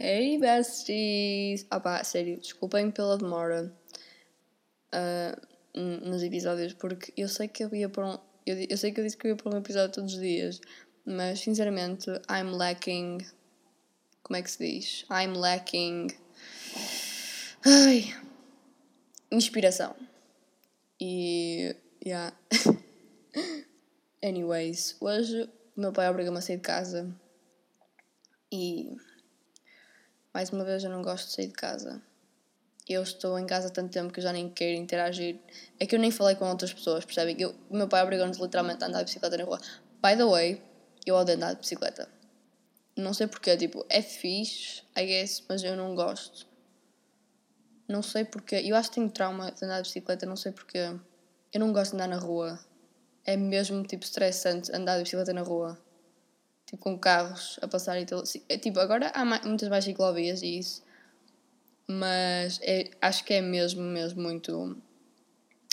Hey besties! Ah pá, sério, desculpem pela demora uh, nos episódios, porque eu sei que eu ia para um. Eu, eu sei que eu disse que eu ia para um episódio todos os dias, mas sinceramente, I'm lacking. Como é que se diz? I'm lacking. Ai. Inspiração. E. Yeah. Anyways, hoje o meu pai obriga-me a sair de casa e mais uma vez eu não gosto de sair de casa. Eu estou em casa há tanto tempo que eu já nem quero interagir. É que eu nem falei com outras pessoas, percebem? Eu, meu pai obrigou-nos literalmente a andar de bicicleta na rua. By the way, eu odeio andar de bicicleta. Não sei porquê, tipo, é fixe, I guess, mas eu não gosto. Não sei porquê. Eu acho que tenho trauma de andar de bicicleta, não sei porquê. Eu não gosto de andar na rua é mesmo tipo estressante andar de bicicleta na rua. Tipo, com carros a passar e tudo. É, tipo, agora há muitas mais ciclovias e isso. Mas é, acho que é mesmo, mesmo muito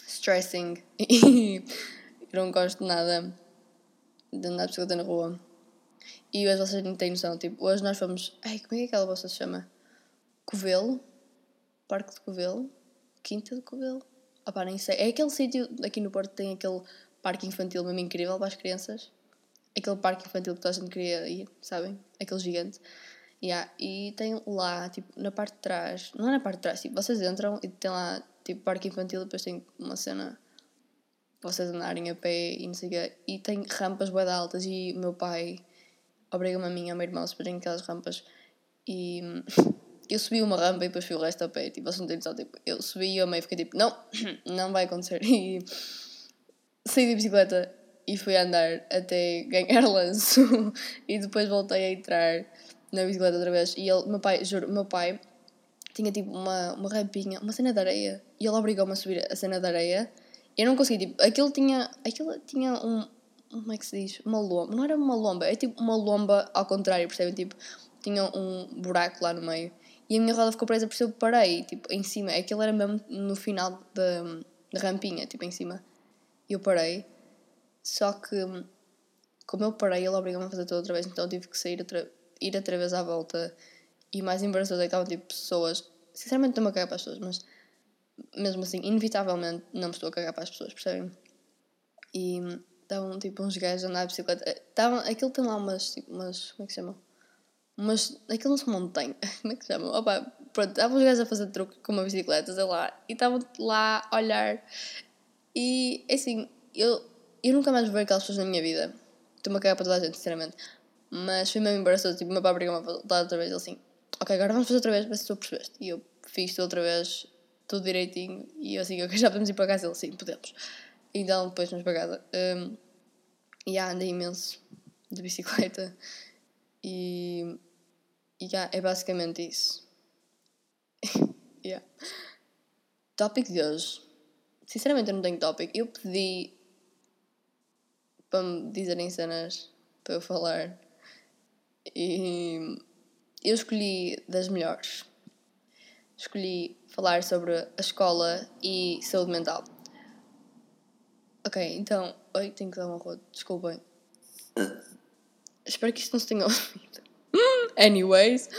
stressing. E não gosto nada de andar de bicicleta na rua. E hoje vocês não têm noção. Tipo, hoje nós fomos. Ai, como é que aquela bolsa se chama? Covelo? Parque de Covelo? Quinta de Covelo? Ah pá, nem sei. É aquele sítio aqui no Porto tem aquele parque infantil mesmo incrível para as crianças. Aquele parque infantil que toda a gente queria ir, sabem? Aquele gigante. Yeah. E tem lá, tipo, na parte de trás, não é na parte de trás, tipo, vocês entram e tem lá, tipo, parque infantil, depois tem uma cena vocês andarem a pé e não sei o quê. E tem rampas bem altas e o meu pai obriga-me a mim e ao meu irmão a subirem aquelas rampas. E eu subi uma rampa e depois fui o resto a pé. Tipo, vocês não têm noção, tipo, eu subi e eu meio fiquei tipo, não, não vai acontecer. E saí de bicicleta e fui andar até ganhar lanço. E depois voltei a entrar na bicicleta outra vez. E ele, meu pai, juro, meu pai tinha tipo uma, uma rampinha, uma cena de areia. E ele obrigou-me a subir a cena de areia. E eu não consegui, tipo, aquilo tinha, aquilo tinha um, como é que se diz? Uma lomba, não era uma lomba, é tipo uma lomba ao contrário, percebem? Tipo, tinha um buraco lá no meio. E a minha roda ficou presa por isso eu parei, tipo, em cima, aquilo era mesmo no final da, da rampinha, tipo, em cima. Eu parei. Só que, como eu parei, ele obrigou-me a fazer tudo outra vez, então eu tive que sair outra, ir outra vez à volta. E mais embaraçoso é que estavam tipo pessoas. Sinceramente, estou-me a cagar para as pessoas, mas mesmo assim, inevitavelmente, não me estou a cagar para as pessoas, percebem? E estavam tipo uns gajos a andar de bicicleta. Estavam, aquilo tem lá umas, tipo, umas. Como é que se chama? Umas. Aquilo não se montanha. Como é que se chama? Opa, pronto, estavam os gajos a fazer truque com uma bicicleta, sei lá. E estavam lá a olhar e assim, eu, eu nunca mais vou ver aquelas pessoas na minha vida. Estou-me a cagar para toda a gente, sinceramente. Mas foi mesmo embaraçoso. Tipo, o meu pai obrigou-me a voltar outra vez. Ele assim, ok, agora vamos fazer outra vez, ver se tu percebeste. E eu fiz tudo outra vez, tudo direitinho. E eu assim, ok, já podemos ir para casa. Ele sim, podemos. Então depois vamos para casa. Um, e yeah, andei imenso de bicicleta. E, e yeah, é basicamente isso. yeah. Tópico de hoje Sinceramente, eu não tenho tópico. Eu pedi para me dizerem cenas para eu falar e eu escolhi das melhores. Escolhi falar sobre a escola e saúde mental. Ok, então. Oi, tenho que dar uma rua, desculpem. Espero que isto não se tenha ouvido. Anyways,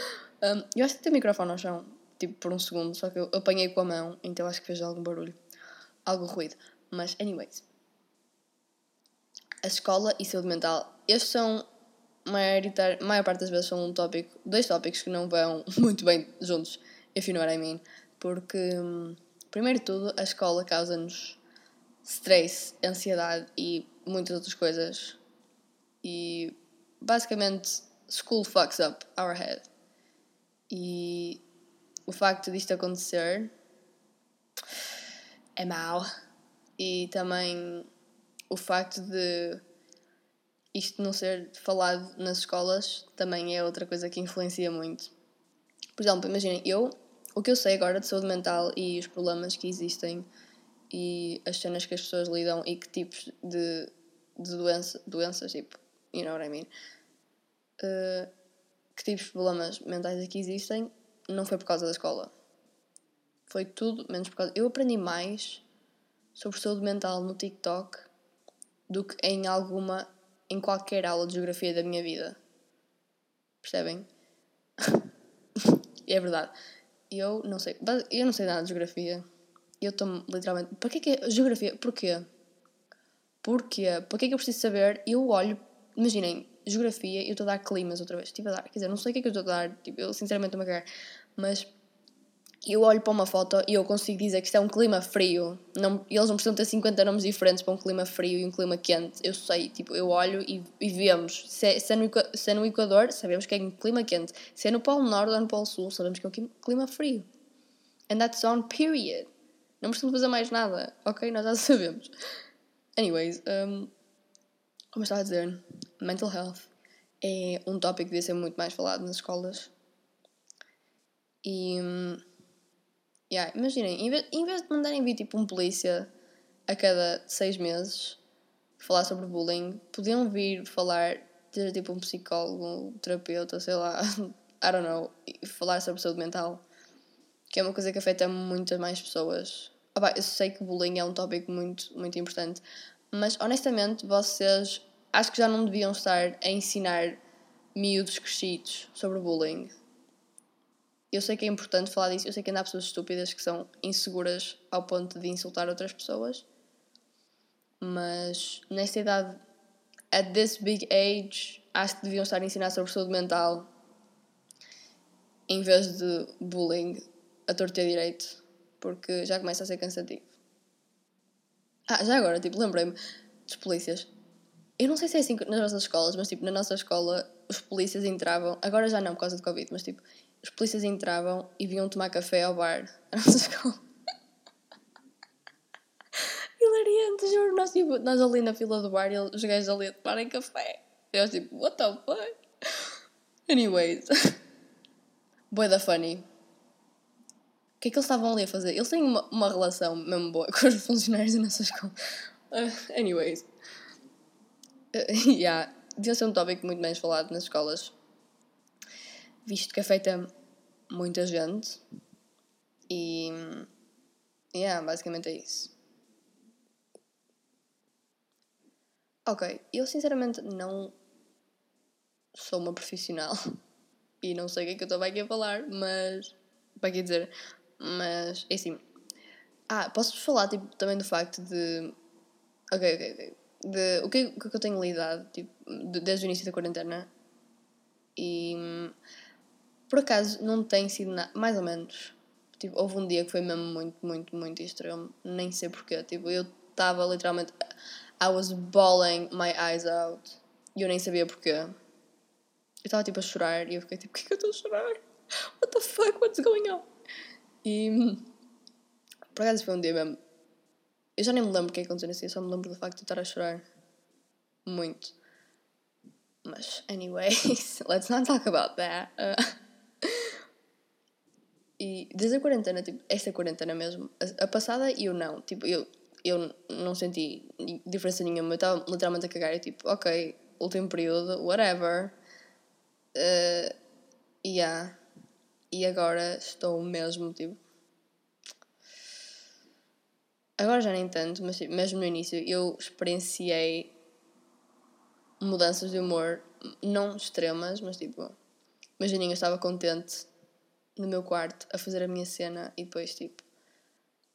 um, eu acho que tem microfone no chão, tipo por um segundo, só que eu apanhei com a mão, então acho que fez algum barulho algo ruído. Mas, anyways. A escola e saúde mental. Estes são, maior, maior parte das vezes, são um tópico, dois tópicos que não vão muito bem juntos, if you know what I mean. Porque, hum, primeiro de tudo, a escola causa-nos stress, ansiedade e muitas outras coisas. E, basicamente, school fucks up our head. E o facto disto acontecer é mau. E também o facto de isto não ser falado nas escolas também é outra coisa que influencia muito. Por exemplo, imaginem, eu, o que eu sei agora de saúde mental e os problemas que existem e as cenas que as pessoas lidam e que tipos de, de doença, doenças, tipo, you know what I mean? Uh, que tipos de problemas mentais é que existem, não foi por causa da escola. Foi tudo menos por causa. Eu aprendi mais sobre saúde mental no TikTok do que em alguma, em qualquer aula de geografia da minha vida. Percebem? é verdade. Eu não sei, eu não sei nada de geografia. Eu estou literalmente. Para que é geografia? Porquê? Porquê? Para que é que eu preciso saber? Eu olho, imaginem, geografia, eu estou a dar climas outra vez. Estive a dar, quer dizer, não sei o que é que eu estou a dar, tipo, eu sinceramente estou-me a cagar. Mas eu olho para uma foto e eu consigo dizer que isto é um clima frio. Não, eles não precisam ter 50 nomes diferentes para um clima frio e um clima quente. Eu sei, tipo, eu olho e, e vemos. Se é, se, é no, se é no Equador, sabemos que é um clima quente. Se é no Polo Norte ou no Polo Sul, sabemos que é um clima frio. And that's on period. Não precisamos fazer mais nada, ok? Nós já sabemos. Anyways, um, como estava a dizer, mental health é um tópico que devia ser muito mais falado nas escolas. E. Um, Yeah, imaginem, em vez, em vez de mandarem vir tipo um polícia a cada seis meses falar sobre bullying, podiam vir falar, ter tipo um psicólogo, um terapeuta, sei lá, I don't know, e falar sobre saúde mental, que é uma coisa que afeta muitas mais pessoas. Opa, eu sei que bullying é um tópico muito, muito importante, mas honestamente vocês acho que já não deviam estar a ensinar miúdos crescidos sobre bullying eu sei que é importante falar disso, eu sei que ainda há pessoas estúpidas que são inseguras ao ponto de insultar outras pessoas, mas nesta idade, at this big age, acho que deviam estar a ensinar sobre saúde mental em vez de bullying a torto e direito, porque já começa a ser cansativo. Ah, já agora, tipo, lembrei-me dos polícias. Eu não sei se é assim nas nossas escolas, mas tipo, na nossa escola os polícias entravam, agora já não por causa do Covid, mas tipo, os polícias entravam e vinham tomar café ao bar nossa escola. Hilariante, juro. Nós, tipo, nós ali na fila do bar e os gajos ali a tomarem café. E eu tipo, what the fuck? Anyways. Boa da funny. O que é que eles estavam ali a fazer? Eles têm uma, uma relação mesmo boa com os funcionários da nossa escola. Uh, anyways. Uh, yeah. Devia ser um tópico muito menos falado nas escolas visto que afeta muita gente. E. Yeah, basicamente é isso. Ok, eu sinceramente não sou uma profissional e não sei o que é que eu estou aqui a falar, mas. Para que dizer? Mas é assim. Ah, posso-vos falar tipo, também do facto de. Ok, ok, ok. De, o, que, o que eu tenho lidado tipo, desde o início da quarentena e por acaso não tem sido nada, mais ou menos. Tipo, houve um dia que foi mesmo muito, muito, muito extremo. Nem sei porquê. Tipo, eu estava literalmente. I was bawling my eyes out. E eu nem sabia porquê. Eu estava tipo a chorar e eu fiquei tipo, por que, que eu estou a chorar? What the fuck? What's going on? E. Por acaso foi um dia mesmo. Eu já nem me lembro o que aconteceu nesse dia, só me lembro do facto de estar a chorar. Muito. Mas, anyways, let's not talk about that. Uh, e desde a quarentena, tipo, esta quarentena mesmo, a, a passada eu não, tipo, eu, eu não senti diferença nenhuma, eu estava literalmente a cagar, e tipo, ok, último período, whatever. Uh, yeah. E agora estou mesmo, tipo. Agora já nem tanto, mas tipo, mesmo no início eu experienciei mudanças de humor, não extremas, mas tipo, imaginem, eu estava contente no meu quarto a fazer a minha cena e depois, tipo,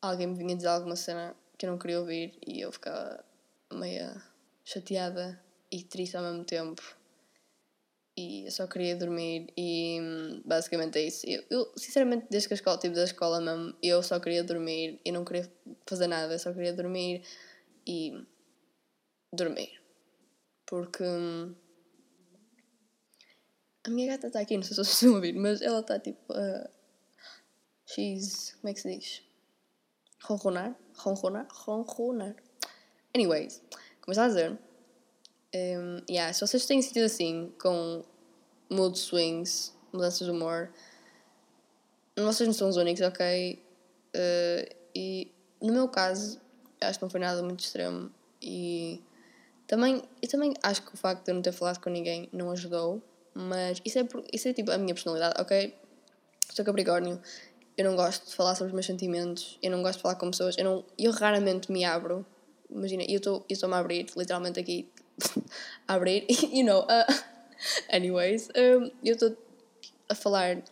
alguém me vinha dizer alguma cena que eu não queria ouvir e eu ficava meio chateada e triste ao mesmo tempo. E eu só queria dormir e basicamente é isso. Eu, eu sinceramente, desde que a escola, tipo da escola mesmo, eu só queria dormir e não queria fazer nada, eu só queria dormir e dormir. Porque hum, a minha gata está aqui, não sei se vocês estão a ouvir, mas ela está tipo. Uh, she's. Como é que se diz? Ronronar? Ronronar? Ronronar. Anyways, como estava a dizer. Um, yeah, se vocês têm sentido assim, com mood swings, mudanças de humor, vocês não são os únicos, ok? Uh, e no meu caso, acho que não foi nada muito extremo. E também, eu também acho que o facto de eu não ter falado com ninguém não ajudou. Mas isso é, isso é tipo a minha personalidade, ok? Sou Capricórnio, eu não gosto de falar sobre os meus sentimentos, eu não gosto de falar com pessoas, eu, não, eu raramente me abro. Imagina, eu estou-me a abrir, literalmente aqui, a abrir, you know. Uh, anyways, um, eu estou a falar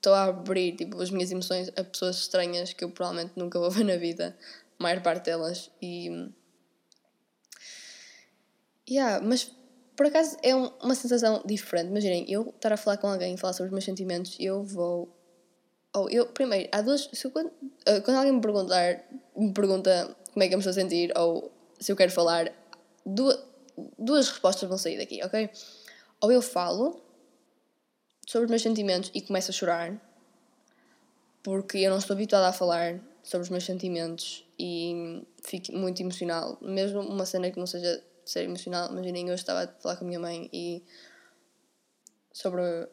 estou a abrir tipo, as minhas emoções a pessoas estranhas que eu provavelmente nunca vou ver na vida, a maior parte delas. E. Yeah, mas por acaso é um, uma sensação diferente. Imaginem, eu estar a falar com alguém, falar sobre os meus sentimentos, eu vou. Ou eu, primeiro, há duas. Eu, quando, eh, quando alguém me perguntar, me pergunta como é que eu me estou a sentir, ou se eu quero falar, duas, duas respostas vão sair daqui, ok? Ou eu falo sobre os meus sentimentos e começo a chorar, porque eu não estou habituada a falar sobre os meus sentimentos e fico muito emocional. Mesmo uma cena que não seja ser emocional, imaginem, eu estava a falar com a minha mãe e sobre uh,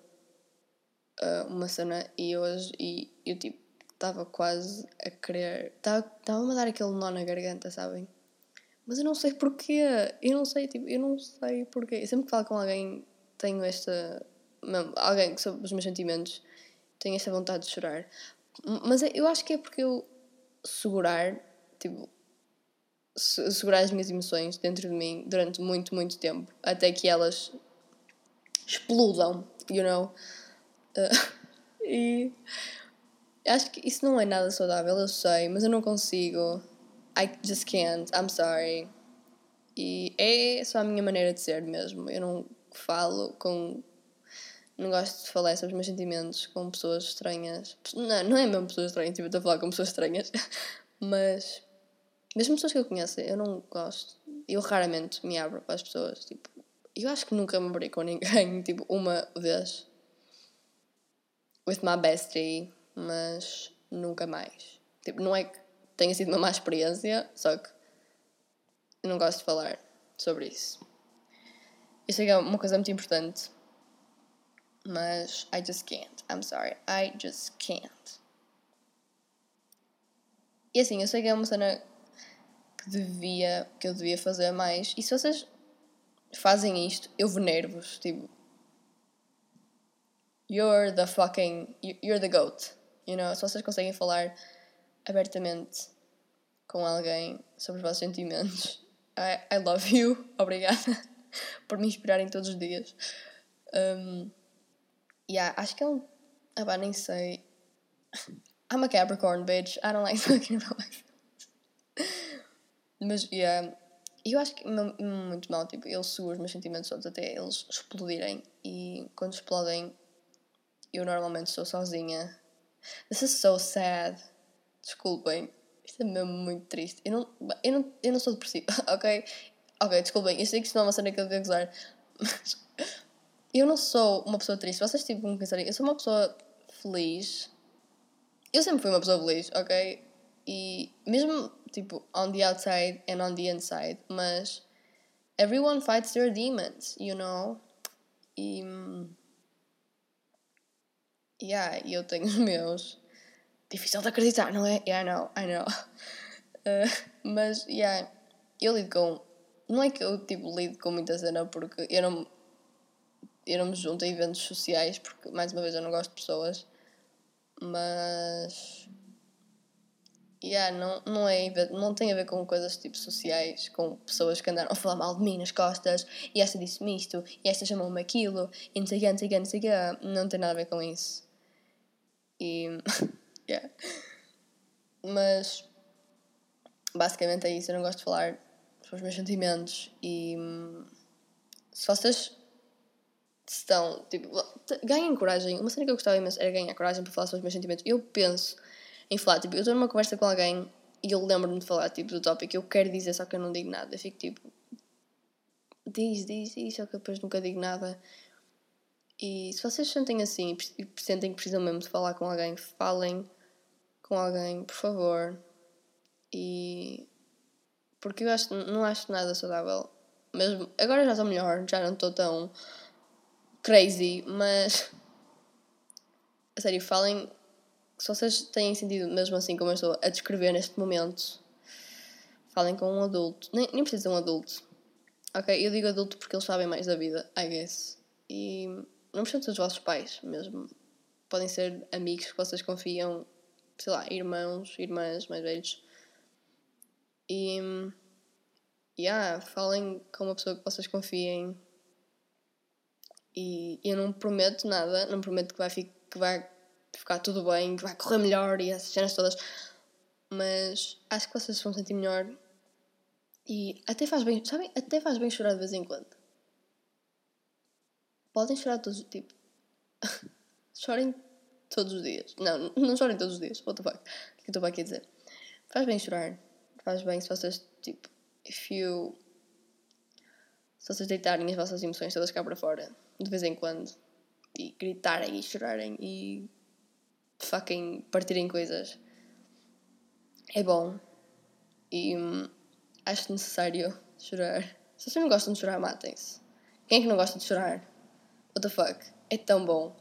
uma cena e hoje e eu tipo estava quase a querer. Estava-me a dar aquele nó na garganta, sabem? Mas eu não sei porquê. Eu não sei, tipo, eu não sei porquê. Eu sempre que falo com alguém tenho esta. Alguém sobre os meus sentimentos, tenho esta vontade de chorar. Mas eu acho que é porque eu segurar, tipo, segurar as minhas emoções dentro de mim durante muito, muito tempo, até que elas explodam, you know? Uh, e acho que isso não é nada saudável, eu sei, mas eu não consigo. I just can't, I'm sorry. E é só a minha maneira de ser mesmo. Eu não falo com. Não gosto de falar sobre os meus sentimentos com pessoas estranhas. Não, não é mesmo pessoas estranhas, tipo, estou a falar com pessoas estranhas. Mas mesmo pessoas que eu conheço, eu não gosto. Eu raramente me abro para as pessoas. Tipo, eu acho que nunca me abri com ninguém, tipo, uma vez. With my bestie, mas nunca mais. Tipo, não é que tenha sido uma má experiência, só que não gosto de falar sobre isso. Que é uma coisa muito importante, mas I just can't. I'm sorry. I just can't. E assim, eu sei que é uma cena devia, que eu devia fazer mais. E se vocês fazem isto, eu venero-vos, tipo, you're the fucking, you're the goat, you know? Se vocês conseguem falar abertamente com alguém sobre os vossos sentimentos, I, I love you, obrigada por me inspirarem todos os dias. Um, yeah, acho que é um. Ah, pá, nem sei. I'm a Capricorn, bitch. I don't like talking about. Mas, yeah, eu acho que muito mal, tipo, eu seguro os meus sentimentos todos até eles explodirem e quando explodem eu normalmente estou sozinha. This is so sad. Desculpem. Isto é mesmo muito triste. Eu não, eu não, eu não sou depressiva, ok? Ok, desculpem. Eu sei que isto não é uma cena que eu devo gozar, mas eu não sou uma pessoa triste. Vocês tipo como pensarem, eu sou uma pessoa feliz. Eu sempre fui uma pessoa feliz, ok? E mesmo tipo on the outside and on the inside, mas everyone fights their demons, you know? E. Yeah, eu tenho os meus. Difícil de acreditar, não é? Yeah, I know, I know. Uh, mas, yeah, eu lido com. Não é que eu tipo, lido com muita cena porque eu não, eu não me junto a eventos sociais porque, mais uma vez, eu não gosto de pessoas. Mas Yeah, não, não, é, não tem a ver com coisas tipo sociais, com pessoas que andaram a falar mal de mim nas costas e esta disse-me isto e esta chamou-me aquilo e não sei o que, não sei o que, não sei o que. Não tem nada a ver com isso. E. yeah. Mas. Basicamente é isso. Eu não gosto de falar sobre os meus sentimentos e. Se vocês estão. Tipo, ganhem coragem. Uma cena que eu gostava imenso era ganhar coragem para falar sobre os meus sentimentos. Eu penso em falar, tipo, eu estou numa conversa com alguém e eu lembro-me de falar, tipo, do tópico eu quero dizer, só que eu não digo nada. Eu fico tipo, diz, diz, diz, só que depois nunca digo nada. E se vocês sentem assim e sentem que precisam mesmo de falar com alguém, falem com alguém, por favor. E. Porque eu acho, não acho nada saudável. Mesmo, agora já estou melhor, já não estou tão crazy, mas. A sério, falem se vocês têm sentido mesmo assim como eu estou a descrever neste momento, falem com um adulto. Nem, nem precisa de um adulto. Ok? Eu digo adulto porque eles sabem mais da vida, I guess. E não precisam ser os vossos pais mesmo. Podem ser amigos que vocês confiam, sei lá, irmãos, irmãs mais velhos. E. Yeah, falem com uma pessoa que vocês confiem. E eu não prometo nada, não prometo que vai, que vai ficar tudo bem, que vai correr melhor e essas cenas todas. Mas acho que vocês vão sentir melhor e até faz bem, sabem? Até faz bem chorar de vez em quando. Podem chorar todos, tipo. chorem todos os dias. Não, não chorem todos os dias. What the fuck? O que eu estou aqui a dizer? Faz bem chorar. Faz bem se vocês, tipo, if you. Se vocês deitarem as vossas emoções todas cá para fora, de vez em quando, e gritarem e chorarem e fucking partirem coisas, é bom. E hum, acho necessário chorar. Se vocês não gostam de chorar, matem-se. Quem é que não gosta de chorar? What the fuck? É tão bom.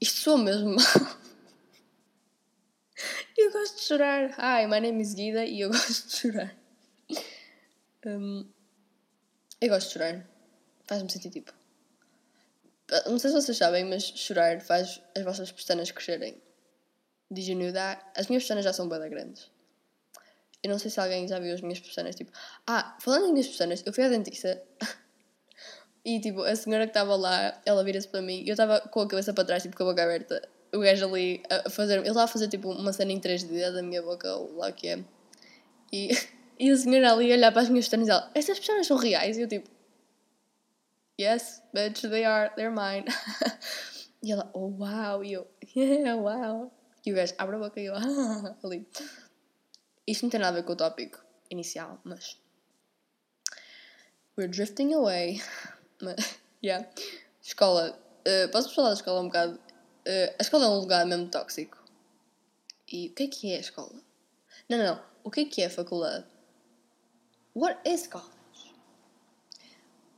Isto soa mesmo mal. eu gosto de chorar. Hi, my name is Guida e eu gosto de chorar. Um, eu gosto de chorar. Faz-me sentir tipo. Não sei se vocês sabem, mas chorar faz as vossas pestanas crescerem. Did you know that? As minhas pestanas já são bem grandes. Eu não sei se alguém já viu as minhas pestanas. Tipo, ah, falando em minhas pestanas, eu fui à dentista e tipo, a senhora que estava lá, ela vira-se para mim e eu estava com a cabeça para trás, tipo, com a boca aberta. O gajo ali a fazer. Ele estava a fazer tipo uma cena em 3D da minha boca, ou lá o que é. E, e a senhora ali a olhar para as minhas pestanas e ela, estas pestanas são reais? E eu tipo, yes, bitch, they are, they're mine. e ela, oh wow, e eu, yeah, wow. E o gajo abre a boca e eu, ali. Isto não tem nada a ver com o tópico inicial, mas. We're drifting away. Mas, yeah. Escola. Uh, posso falar da escola um bocado? Uh, a escola é um lugar mesmo tóxico. E o que é que é a escola? Não, não, não. O que é que é a faculdade? What is college?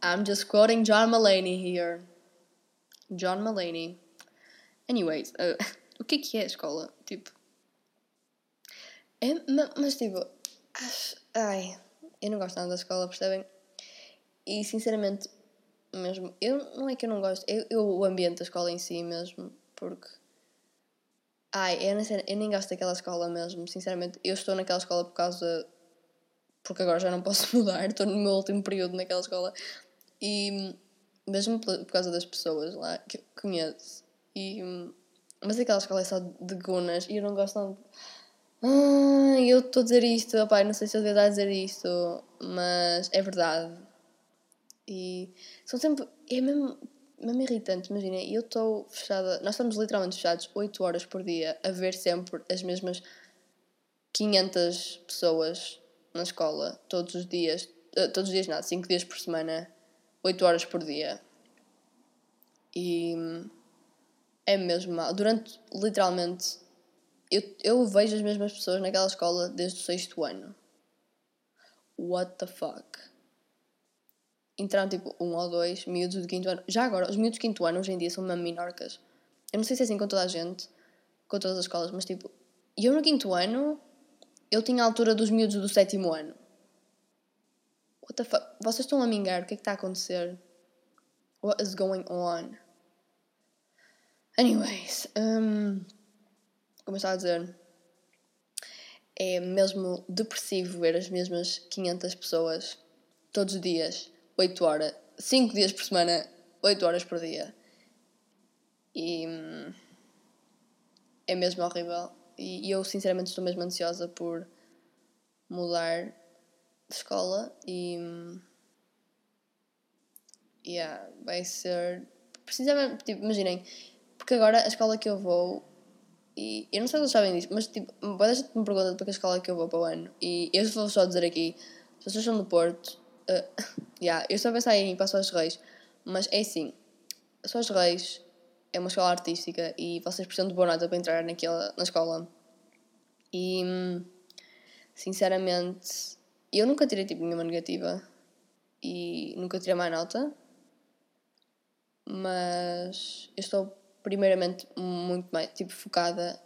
I'm just quoting John Mulaney here. John Mulaney. Anyways, uh, o que é que é a escola? Tipo. É, mas tipo. Ai, eu não gosto nada da escola, percebem? E sinceramente, mesmo. Eu, não é que eu não gosto, eu, eu o ambiente da escola em si mesmo, porque. Ai, eu, sei, eu nem gosto daquela escola mesmo, sinceramente. Eu estou naquela escola por causa. Porque agora já não posso mudar, estou no meu último período naquela escola. E. Mesmo por causa das pessoas lá que conheço. E, mas aquela escola é só de gunas e eu não gosto nada. Ah, eu estou a dizer isto, opa, não sei se eu devia estar a dizer isto, mas é verdade. E são sempre. É mesmo, mesmo irritante, imagina. Eu estou fechada. Nós estamos literalmente fechados 8 horas por dia a ver sempre as mesmas 500 pessoas na escola, todos os dias. Uh, todos os dias, nada, 5 dias por semana, 8 horas por dia. E é mesmo mal. Durante, literalmente, eu, eu vejo as mesmas pessoas naquela escola desde o sexto ano. What the fuck? entraram tipo um ou dois miúdos de quinto ano. Já agora, os miúdos de quinto ano hoje em dia são mesmo minorcas. Eu não sei se é assim com toda a gente, com todas as escolas, mas tipo, eu no quinto ano, eu tinha a altura dos miúdos do sétimo ano. What the fuck? Vocês estão a mingar? O que é que está a acontecer? What is going on? Anyways, um, como eu estava a dizer, é mesmo depressivo ver as mesmas 500 pessoas todos os dias 8 horas, 5 dias por semana, 8 horas por dia. E hum, é mesmo horrível. E, eu sinceramente estou mesmo ansiosa por mudar de escola e yeah, vai ser precisamente, tipo, imaginem, porque agora a escola que eu vou e eu não sei se vocês sabem disso, mas tipo, boa gente me pergunta para que escola que eu vou para o ano e eu vou só dizer aqui, se vocês são do Porto Uh, yeah, eu estou a pensar em ir para a Soares Reis, mas é assim: a Soares Reis é uma escola artística e vocês precisam de boa nota para entrar naquela, na escola. E sinceramente, eu nunca tirei tipo nenhuma negativa e nunca tirei mais nota, mas eu estou primeiramente muito mais tipo focada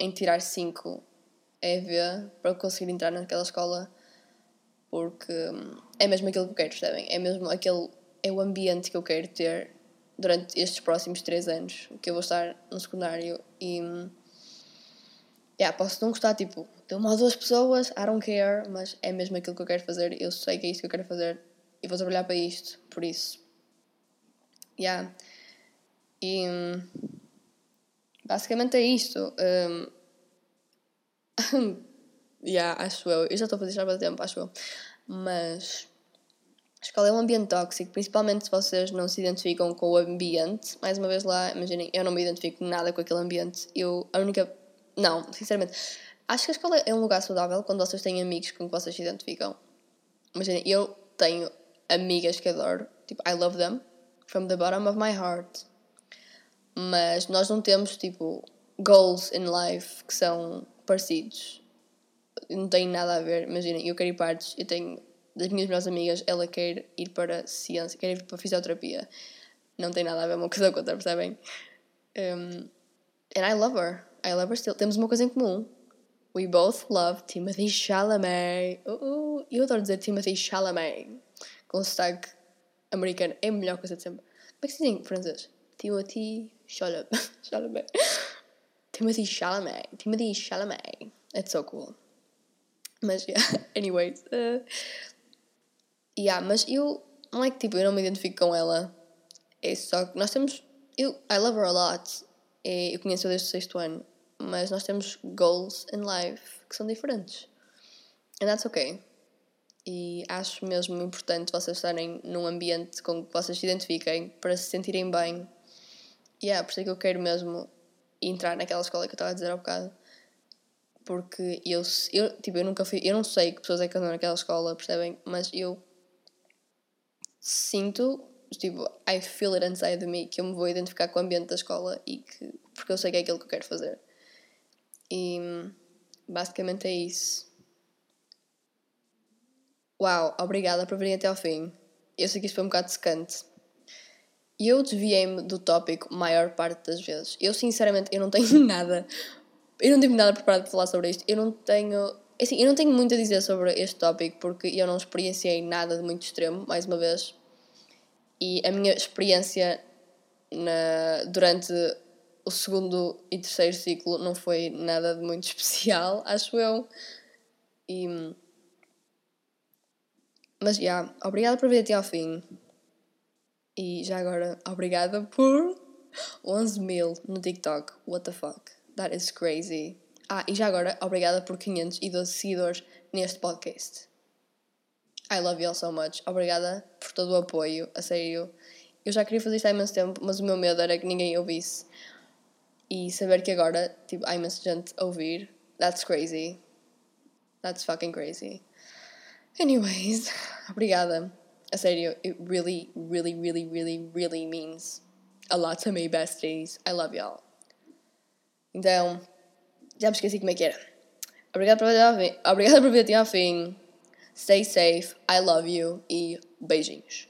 em tirar 5 EV para conseguir entrar naquela escola porque hum, é mesmo aquilo que eu quero, percebem? É mesmo aquele. É o ambiente que eu quero ter durante estes próximos três anos que eu vou estar no secundário e. Yeah, posso não gostar, tipo, de uma ou duas pessoas, I don't care, mas é mesmo aquilo que eu quero fazer, eu sei que é isto que eu quero fazer e vou trabalhar para isto, por isso. Yeah. E. Hum, basicamente é isto. Um... yeah, acho eu. Eu já estou a fazer isto há muito tempo, acho eu. Mas a escola é um ambiente tóxico, principalmente se vocês não se identificam com o ambiente. Mais uma vez lá, imaginem, eu não me identifico nada com aquele ambiente. Eu, a única. Não, sinceramente. Acho que a escola é um lugar saudável quando vocês têm amigos com que vocês se identificam. Imaginem, eu tenho amigas que adoro. Tipo, I love them. From the bottom of my heart. Mas nós não temos, tipo, goals in life que são parecidos. Não tem nada a ver. Imaginem, eu quero ir para artes, eu tenho das minhas melhores amigas, ela quer ir para ciência, quer ir para fisioterapia. Não tem nada a ver uma coisa com outra, percebem? Um, and I love her. I love her still. Temos uma coisa em comum. We both love Timothy Chalamet. Uh, uh, eu adoro dizer Timothy Chalamet. Com sotaque americano. É a melhor coisa de sempre. Como é que se diz em francês? Timothy Chalamet. Chalamet. Timothy Chalamet. Timothy Chalamet. It's so cool. Mas, yeah. Anyways. Uh, Yeah, mas eu. Não é que tipo, eu não me identifico com ela. É só que nós temos. Eu, I love her a lot. É, eu conheço-a desde o sexto ano. Mas nós temos goals in life que são diferentes. And that's okay. E acho mesmo importante vocês estarem num ambiente com que vocês se identifiquem para se sentirem bem. E yeah, por isso é que eu quero mesmo entrar naquela escola que eu estava a dizer há bocado. Porque eu, eu, tipo, eu nunca fui. Eu não sei que pessoas é que andam naquela escola, percebem? Mas eu sinto, tipo, I feel it inside me, que eu me vou identificar com o ambiente da escola e que, porque eu sei que é aquilo que eu quero fazer. E basicamente é isso. Uau, obrigada por virem até ao fim. Eu sei que isto foi um bocado secante. E eu desviei-me do tópico maior parte das vezes. Eu, sinceramente, eu não tenho nada. Eu não tenho nada preparado para falar sobre isto. Eu não tenho é assim, eu não tenho muito a dizer sobre este tópico porque eu não experienciei nada de muito extremo, mais uma vez. E a minha experiência na, durante o segundo e terceiro ciclo não foi nada de muito especial, acho eu. E, mas já, yeah, obrigada por vir até ao fim. E já agora, obrigada por 11 mil no TikTok. What the fuck? That is crazy. Ah, e já agora, obrigada por 512 seguidores neste podcast. I love you all so much. Obrigada por todo o apoio, a sério. Eu já queria fazer isto há imenso tempo, mas o meu medo era que ninguém ouvisse. E saber que agora, tipo, há imensa gente a ouvir, that's crazy. That's fucking crazy. Anyways, obrigada. A sério, it really, really, really, really, really means a lot to me, besties. I love y'all. Então, já me esqueci como é que era. Obrigada por. Obrigada por ver até ao fim. Stay safe. I love you. E beijinhos.